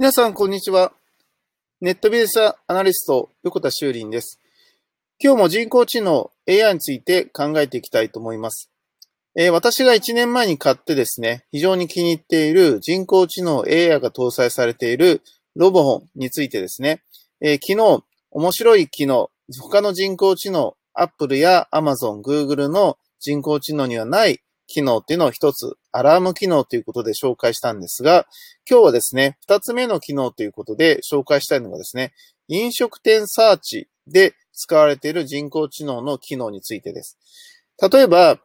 皆さん、こんにちは。ネットビジネスアナリスト、横田修林です。今日も人工知能 AI について考えていきたいと思います。えー、私が1年前に買ってですね、非常に気に入っている人工知能 AI が搭載されているロボホンについてですね、えー、昨日、面白い機能、他の人工知能、Apple や Amazon、Google の人工知能にはない機能っていうのを一つ、アラーム機能ということで紹介したんですが、今日はですね、二つ目の機能ということで紹介したいのがですね、飲食店サーチで使われている人工知能の機能についてです。例えば、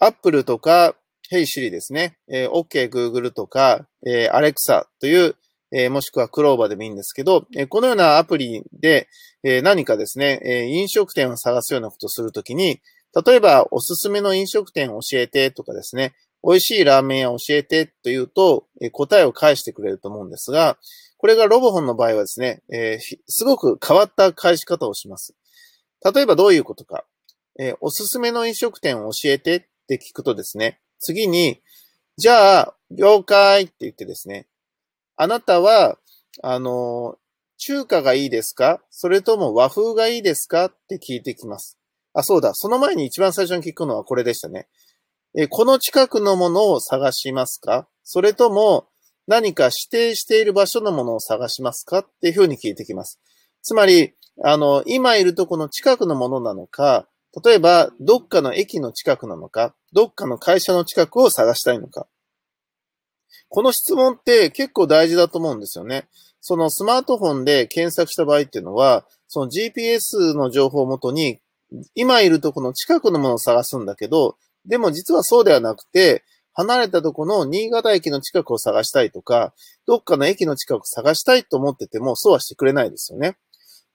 Apple とか Hey Siri ですね、えー、OK Google とか、えー、Alexa という、えー、もしくは Clover でもいいんですけど、えー、このようなアプリで、えー、何かですね、え、飲食店を探すようなことをするときに、例えば、おすすめの飲食店教えてとかですね、美味しいラーメン屋教えてというと、答えを返してくれると思うんですが、これがロボホンの場合はですね、えー、すごく変わった返し方をします。例えばどういうことか、えー、おすすめの飲食店を教えてって聞くとですね、次に、じゃあ、了解って言ってですね、あなたは、あの、中華がいいですか？それとも和風がいいですか？って聞いてきます。あ、そうだ。その前に一番最初に聞くのはこれでしたね。えこの近くのものを探しますか？それとも何か指定している場所のものを探しますか？っていうふうに聞いてきます。つまり、あの、今いるとこの近くのものなのか、例えば、どっかの駅の近くなのか、どっかの会社の近くを探したいのか。この質問って結構大事だと思うんですよね。そのスマートフォンで検索した場合っていうのは、その GPS の情報をもとに今いるとこの近くのものを探すんだけど、でも実はそうではなくて、離れたとこの新潟駅の近くを探したいとか、どっかの駅の近く探したいと思ってても、そうはしてくれないですよね。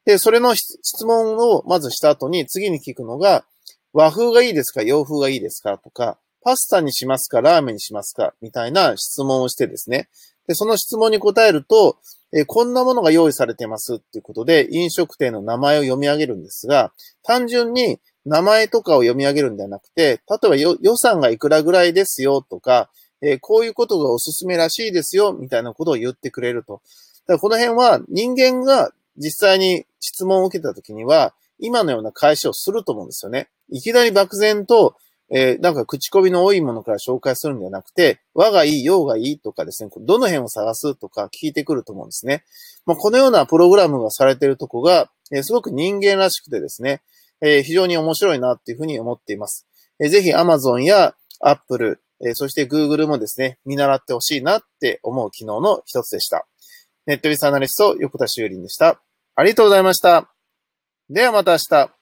で、それの質問をまずした後に、次に聞くのが、和風がいいですか洋風がいいですかとか、パスタにしますかラーメンにしますかみたいな質問をしてですね。で、その質問に答えると、えー、こんなものが用意されてますっていうことで、飲食店の名前を読み上げるんですが、単純に名前とかを読み上げるんではなくて、例えば予算がいくらぐらいですよとか、えー、こういうことがおすすめらしいですよ、みたいなことを言ってくれると。だからこの辺は人間が実際に質問を受けたときには、今のような返しをすると思うんですよね。いきなり漠然と、えー、なんか口コミの多いものから紹介するんではなくて、和がいい、洋がいいとかですね、どの辺を探すとか聞いてくると思うんですね。まあ、このようなプログラムがされているとこが、えー、すごく人間らしくてですね、えー、非常に面白いなっていうふうに思っています。えー、ぜひ Amazon や Apple、え、そして Google もですね、見習ってほしいなって思う機能の一つでした。ネットビスアナリスト、横田修林でした。ありがとうございました。ではまた明日。